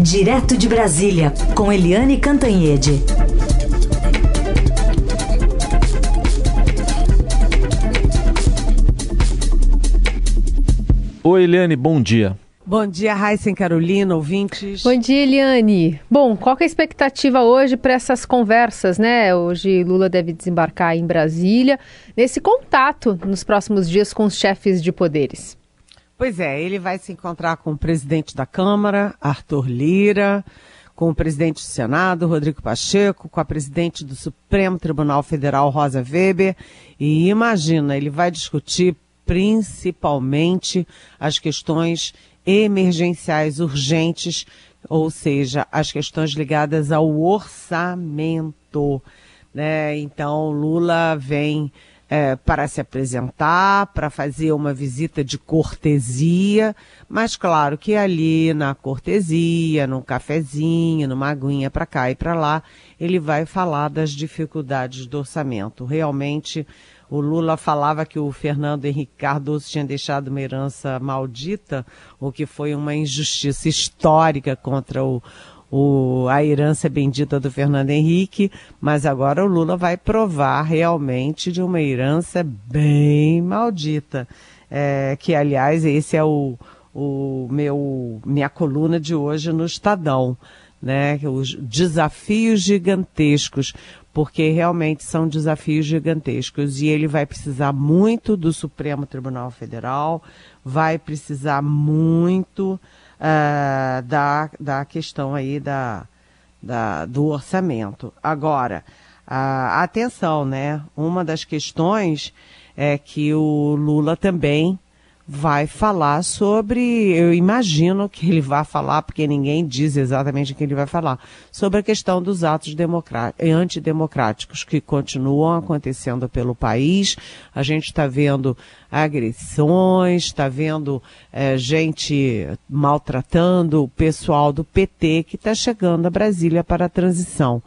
Direto de Brasília, com Eliane Cantanhede. Oi, Eliane, bom dia. Bom dia, Raíssa Carolina, ouvintes. Bom dia, Eliane. Bom, qual é a expectativa hoje para essas conversas, né? Hoje Lula deve desembarcar em Brasília, nesse contato nos próximos dias com os chefes de poderes. Pois é, ele vai se encontrar com o presidente da Câmara, Arthur Lira, com o presidente do Senado, Rodrigo Pacheco, com a presidente do Supremo Tribunal Federal, Rosa Weber, e imagina, ele vai discutir principalmente as questões emergenciais urgentes, ou seja, as questões ligadas ao orçamento. Né? Então, Lula vem é, para se apresentar, para fazer uma visita de cortesia, mas claro que ali na cortesia, num cafezinho, numa aguinha para cá e para lá, ele vai falar das dificuldades do orçamento. Realmente, o Lula falava que o Fernando Henrique Cardoso tinha deixado uma herança maldita, o que foi uma injustiça histórica contra o, o, a herança bendita do Fernando Henrique, mas agora o Lula vai provar realmente de uma herança bem maldita. É, que, aliás, esse é o, o meu minha coluna de hoje no Estadão. Né, os desafios gigantescos porque realmente são desafios gigantescos e ele vai precisar muito do Supremo Tribunal Federal, vai precisar muito uh, da, da questão aí da, da, do orçamento. Agora, uh, atenção, né? Uma das questões é que o Lula também vai falar sobre, eu imagino que ele vai falar, porque ninguém diz exatamente o que ele vai falar, sobre a questão dos atos antidemocráticos que continuam acontecendo pelo país. A gente está vendo agressões, está vendo é, gente maltratando o pessoal do PT que está chegando a Brasília para a transição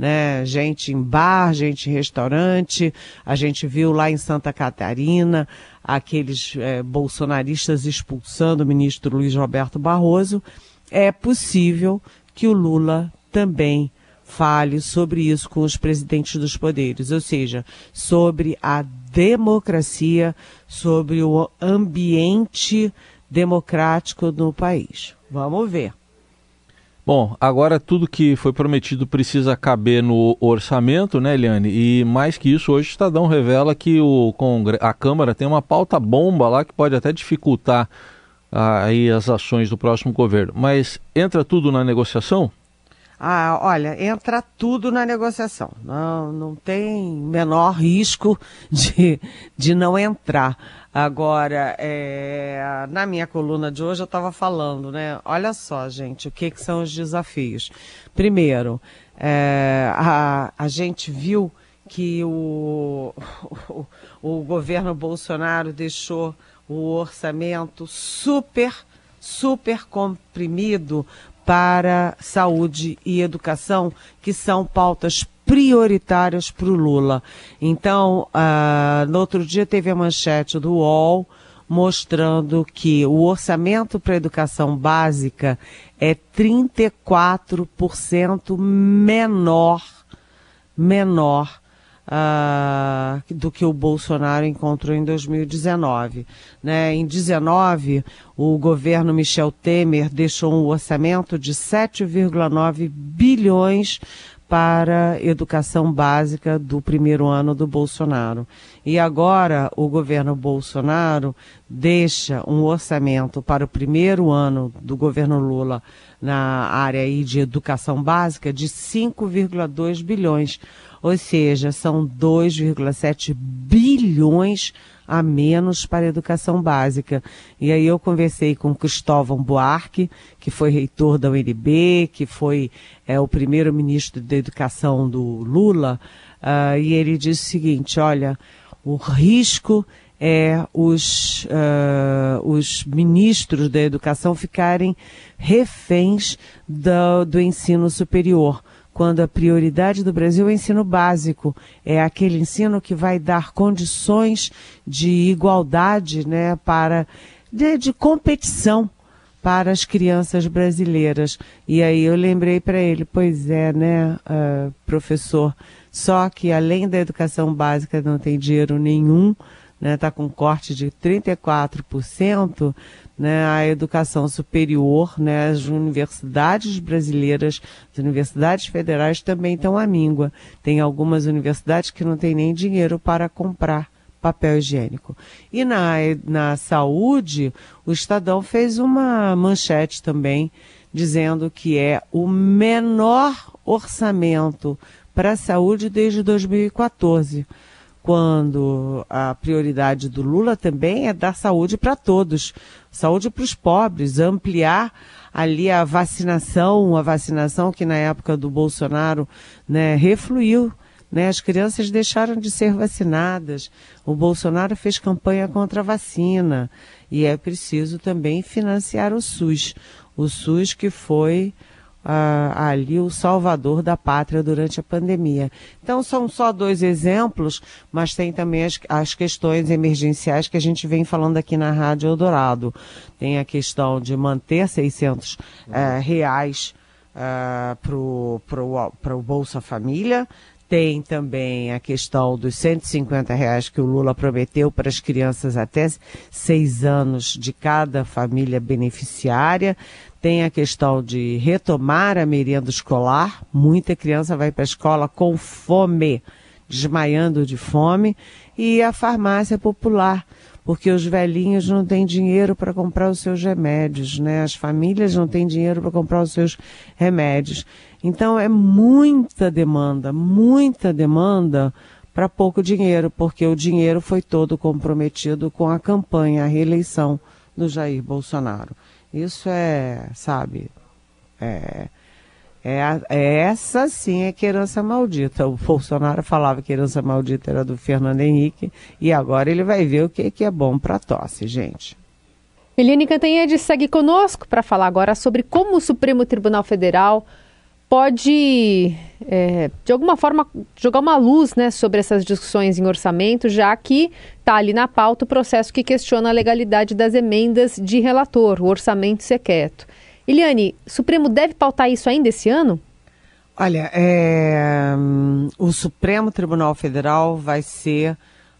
né? Gente em bar, gente em restaurante. A gente viu lá em Santa Catarina aqueles é, bolsonaristas expulsando o ministro Luiz Roberto Barroso. É possível que o Lula também fale sobre isso com os presidentes dos poderes, ou seja, sobre a democracia, sobre o ambiente democrático no país. Vamos ver. Bom, agora tudo que foi prometido precisa caber no orçamento, né, Eliane? E mais que isso, hoje o Estadão revela que o Congre a Câmara tem uma pauta bomba lá que pode até dificultar ah, aí as ações do próximo governo. Mas entra tudo na negociação? Ah, olha, entra tudo na negociação. Não, não tem menor risco de, de não entrar. Agora, é, na minha coluna de hoje eu estava falando, né? Olha só, gente, o que, que são os desafios. Primeiro, é, a, a gente viu que o, o, o governo Bolsonaro deixou o orçamento super, super comprimido para saúde e educação, que são pautas prioritárias para o Lula. Então, uh, no outro dia teve a manchete do UOL mostrando que o orçamento para educação básica é 34% menor, menor uh, do que o Bolsonaro encontrou em 2019. Né? Em 2019, o governo Michel Temer deixou um orçamento de 7,9 bilhões para educação básica do primeiro ano do Bolsonaro. E agora o governo Bolsonaro deixa um orçamento para o primeiro ano do governo Lula na área de educação básica de 5,2 bilhões. Ou seja, são 2,7 bilhões a menos para a educação básica. E aí eu conversei com Cristóvão Buarque, que foi reitor da UNB, que foi é, o primeiro ministro da educação do Lula, uh, e ele disse o seguinte, olha, o risco é os, uh, os ministros da educação ficarem reféns do, do ensino superior quando a prioridade do Brasil é o ensino básico, é aquele ensino que vai dar condições de igualdade, né, para de, de competição para as crianças brasileiras. E aí eu lembrei para ele, pois é, né, uh, professor, só que além da educação básica não tem dinheiro nenhum, né, tá com corte de 34%, né, a educação superior, né, as universidades brasileiras, as universidades federais também estão à míngua. Tem algumas universidades que não têm nem dinheiro para comprar papel higiênico. E na, na saúde, o Estadão fez uma manchete também dizendo que é o menor orçamento para a saúde desde 2014, quando a prioridade do Lula também é dar saúde para todos, saúde para os pobres, ampliar ali a vacinação, a vacinação que na época do Bolsonaro né, refluiu né? As crianças deixaram de ser vacinadas. O Bolsonaro fez campanha contra a vacina. E é preciso também financiar o SUS. O SUS que foi ali o salvador da pátria durante a pandemia. Então são só dois exemplos, mas tem também as, as questões emergenciais que a gente vem falando aqui na Rádio Eldorado. Tem a questão de manter 600 eh, reais uh, para o Bolsa Família, tem também a questão dos 150 reais que o Lula prometeu para as crianças até seis anos de cada família beneficiária. Tem a questão de retomar a merenda escolar. Muita criança vai para a escola com fome, desmaiando de fome. E a farmácia popular porque os velhinhos não têm dinheiro para comprar os seus remédios, né? As famílias não têm dinheiro para comprar os seus remédios. Então é muita demanda, muita demanda para pouco dinheiro, porque o dinheiro foi todo comprometido com a campanha, a reeleição do Jair Bolsonaro. Isso é, sabe, é, é, é, essa sim é que herança maldita. O Bolsonaro falava que herança maldita era do Fernando Henrique e agora ele vai ver o que, que é bom para tosse, gente. Eliane Cantanhede segue conosco para falar agora sobre como o Supremo Tribunal Federal pode, é, de alguma forma, jogar uma luz né, sobre essas discussões em orçamento, já que está ali na pauta o processo que questiona a legalidade das emendas de relator, o orçamento secreto. Eliane, o Supremo deve pautar isso ainda esse ano? Olha, é, o Supremo Tribunal Federal vai ser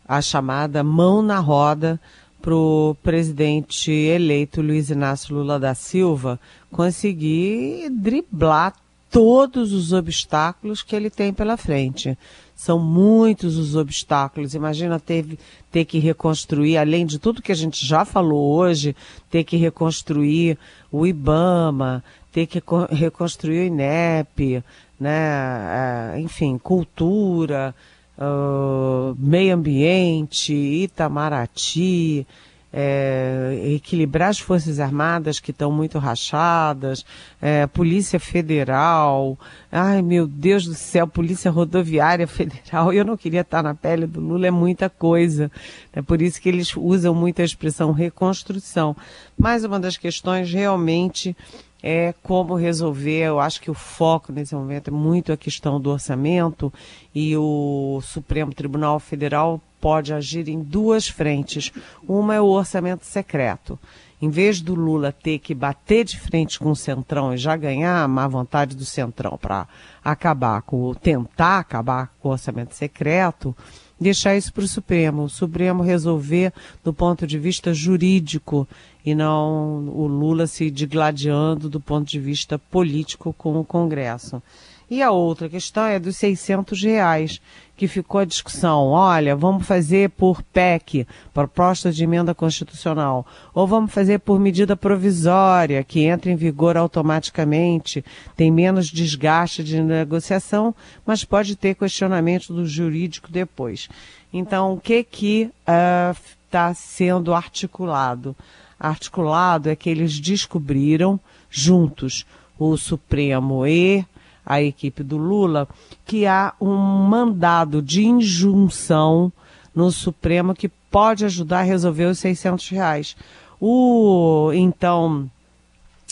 a chamada mão na roda para o presidente eleito Luiz Inácio Lula da Silva conseguir driblar todos os obstáculos que ele tem pela frente. São muitos os obstáculos. Imagina ter, ter que reconstruir, além de tudo que a gente já falou hoje, ter que reconstruir o IBAMA, ter que reconstruir o INEP, né? É, enfim, cultura, uh, meio ambiente, Itamaraty, é, equilibrar as Forças Armadas que estão muito rachadas, é, Polícia Federal, ai meu Deus do céu, Polícia Rodoviária Federal, eu não queria estar na pele do Lula, é muita coisa. É por isso que eles usam muito a expressão reconstrução. Mas uma das questões realmente é como resolver. Eu acho que o foco nesse momento é muito a questão do orçamento e o Supremo Tribunal Federal pode agir em duas frentes. Uma é o orçamento secreto. Em vez do Lula ter que bater de frente com o Centrão e já ganhar a má vontade do Centrão para acabar com, tentar acabar com o orçamento secreto, deixar isso para o Supremo. O Supremo resolver do ponto de vista jurídico e não o Lula se digladiando do ponto de vista político com o Congresso. E a outra questão é dos 600 reais, que ficou a discussão. Olha, vamos fazer por PEC, proposta de emenda constitucional, ou vamos fazer por medida provisória, que entra em vigor automaticamente, tem menos desgaste de negociação, mas pode ter questionamento do jurídico depois. Então, o que que está uh, sendo articulado? Articulado é que eles descobriram juntos o Supremo e a equipe do Lula, que há um mandado de injunção no Supremo que pode ajudar a resolver os 600 reais. O, então,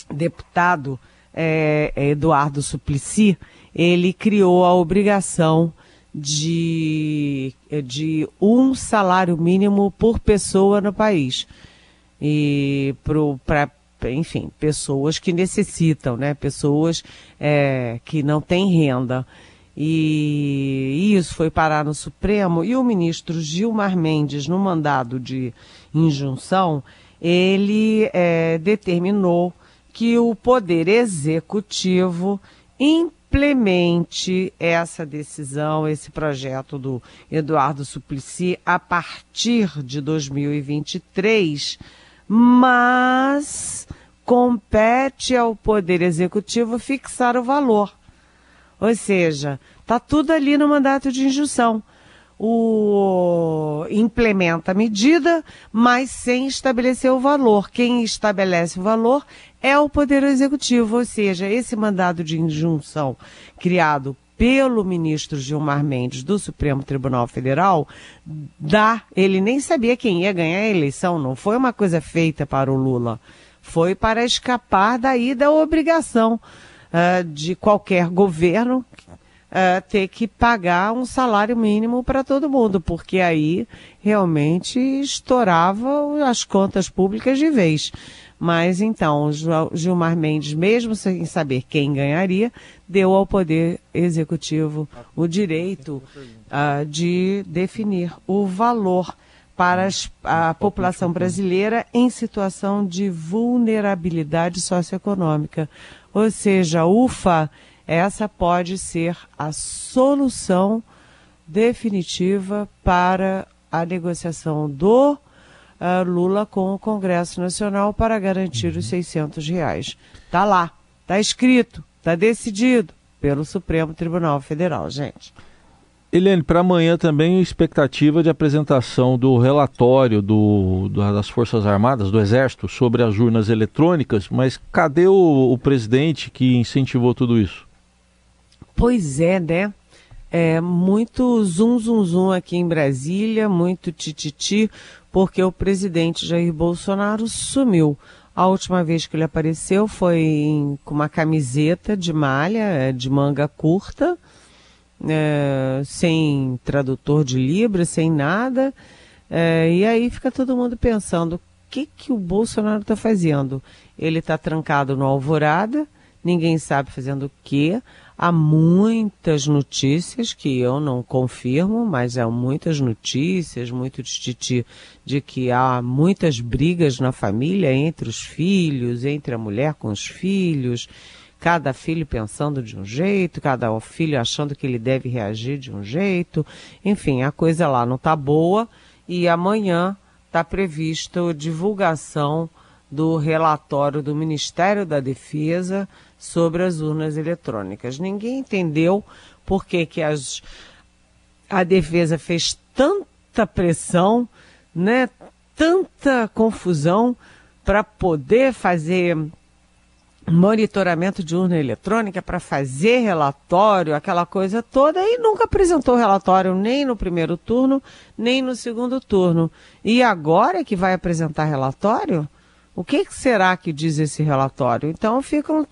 deputado é, Eduardo Suplicy, ele criou a obrigação de, de um salário mínimo por pessoa no país. E para enfim, pessoas que necessitam, né? Pessoas é, que não têm renda. E isso foi parar no Supremo e o ministro Gilmar Mendes, no mandado de injunção, ele é, determinou que o Poder Executivo implemente essa decisão, esse projeto do Eduardo Suplicy a partir de 2023, mas compete ao Poder Executivo fixar o valor. Ou seja, está tudo ali no mandato de injunção o implementa a medida, mas sem estabelecer o valor. Quem estabelece o valor é o Poder Executivo, ou seja, esse mandado de injunção criado pelo ministro Gilmar Mendes do Supremo Tribunal Federal, dá, ele nem sabia quem ia ganhar a eleição, não foi uma coisa feita para o Lula, foi para escapar daí da obrigação uh, de qualquer governo uh, ter que pagar um salário mínimo para todo mundo, porque aí realmente estourava as contas públicas de vez. Mas então, Gilmar Mendes, mesmo sem saber quem ganharia, deu ao Poder Executivo o direito uh, de definir o valor para a população brasileira em situação de vulnerabilidade socioeconômica. Ou seja, UFA essa pode ser a solução definitiva para a negociação do uh, Lula com o Congresso Nacional para garantir os 600 uhum. reais. Está lá, está escrito, está decidido pelo Supremo Tribunal Federal, gente. Helene, para amanhã também expectativa de apresentação do relatório do, do, das Forças Armadas, do Exército, sobre as urnas eletrônicas, mas cadê o, o presidente que incentivou tudo isso? Pois é, né? É muito zum zum zum aqui em Brasília, muito tititi, porque o presidente Jair Bolsonaro sumiu. A última vez que ele apareceu foi em, com uma camiseta de malha, é, de manga curta, é, sem tradutor de Libras, sem nada. É, e aí fica todo mundo pensando, o que, que o Bolsonaro está fazendo? Ele está trancado no Alvorada, ninguém sabe fazendo o quê. Há muitas notícias que eu não confirmo, mas há muitas notícias, muito de que há muitas brigas na família entre os filhos, entre a mulher com os filhos, cada filho pensando de um jeito, cada filho achando que ele deve reagir de um jeito. Enfim, a coisa lá não está boa e amanhã está prevista a divulgação do relatório do Ministério da Defesa sobre as urnas eletrônicas. Ninguém entendeu por que, que as, a defesa fez tanta pressão, né, tanta confusão para poder fazer monitoramento de urna eletrônica, para fazer relatório, aquela coisa toda, e nunca apresentou relatório nem no primeiro turno, nem no segundo turno. E agora que vai apresentar relatório? O que será que diz esse relatório? Então ficam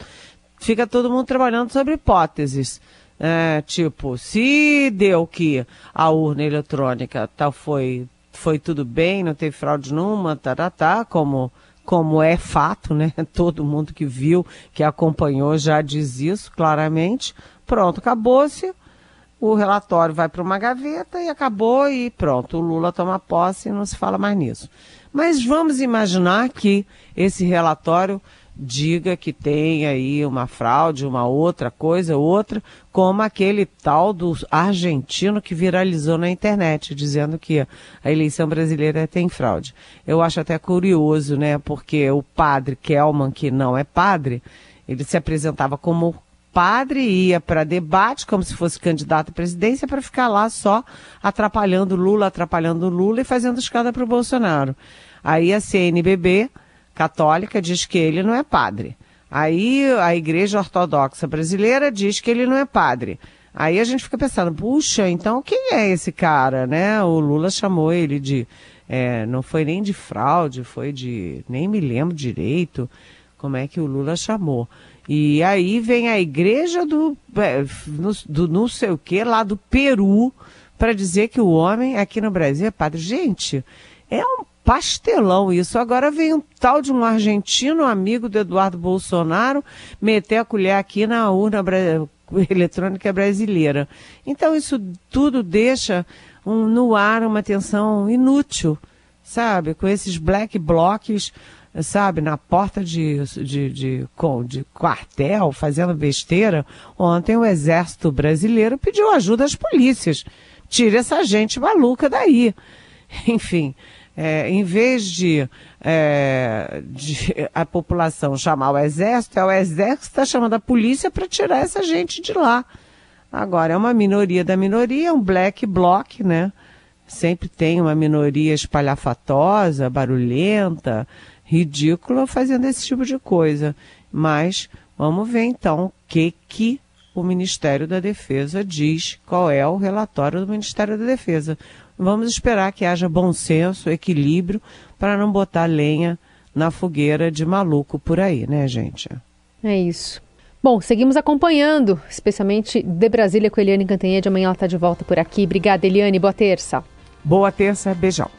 fica todo mundo trabalhando sobre hipóteses. É, tipo, se deu que a urna eletrônica tá, foi, foi tudo bem, não teve fraude nenhuma, tá, tá, tá, como, como é fato, né? Todo mundo que viu, que acompanhou já diz isso claramente. Pronto, acabou-se. O relatório vai para uma gaveta e acabou e pronto. O Lula toma posse e não se fala mais nisso. Mas vamos imaginar que esse relatório diga que tem aí uma fraude, uma outra coisa, outra, como aquele tal do argentino que viralizou na internet, dizendo que a eleição brasileira tem fraude. Eu acho até curioso, né? Porque o padre Kelman, que não é padre, ele se apresentava como padre ia para debate como se fosse candidato à presidência para ficar lá só atrapalhando Lula, atrapalhando Lula e fazendo escada para o Bolsonaro. Aí a CNBB católica diz que ele não é padre. Aí a Igreja Ortodoxa Brasileira diz que ele não é padre. Aí a gente fica pensando, puxa, então quem é esse cara, né? O Lula chamou ele de, é, não foi nem de fraude, foi de, nem me lembro direito como é que o Lula chamou. E aí vem a igreja do, é, do não sei o que, lá do Peru, para dizer que o homem aqui no Brasil é padre. Gente, é um pastelão isso. Agora vem um tal de um argentino, amigo do Eduardo Bolsonaro, meter a colher aqui na urna eletrônica brasileira. Então isso tudo deixa um, no ar uma tensão inútil, sabe? Com esses black blocs, sabe, na porta de, de, de, de quartel, fazendo besteira. Ontem o exército brasileiro pediu ajuda às polícias. Tire essa gente maluca daí. Enfim, é, em vez de, é, de, a população chamar o exército, é o exército que está chamando a polícia para tirar essa gente de lá. Agora, é uma minoria da minoria, um black bloc, né? Sempre tem uma minoria espalhafatosa, barulhenta, ridícula, fazendo esse tipo de coisa. Mas vamos ver então o que, que o Ministério da Defesa diz, qual é o relatório do Ministério da Defesa. Vamos esperar que haja bom senso, equilíbrio, para não botar lenha na fogueira de maluco por aí, né, gente? É isso. Bom, seguimos acompanhando, especialmente de Brasília com Eliane Cantanhede. Amanhã ela está de volta por aqui. Obrigada, Eliane. Boa terça. Boa terça. Beijão.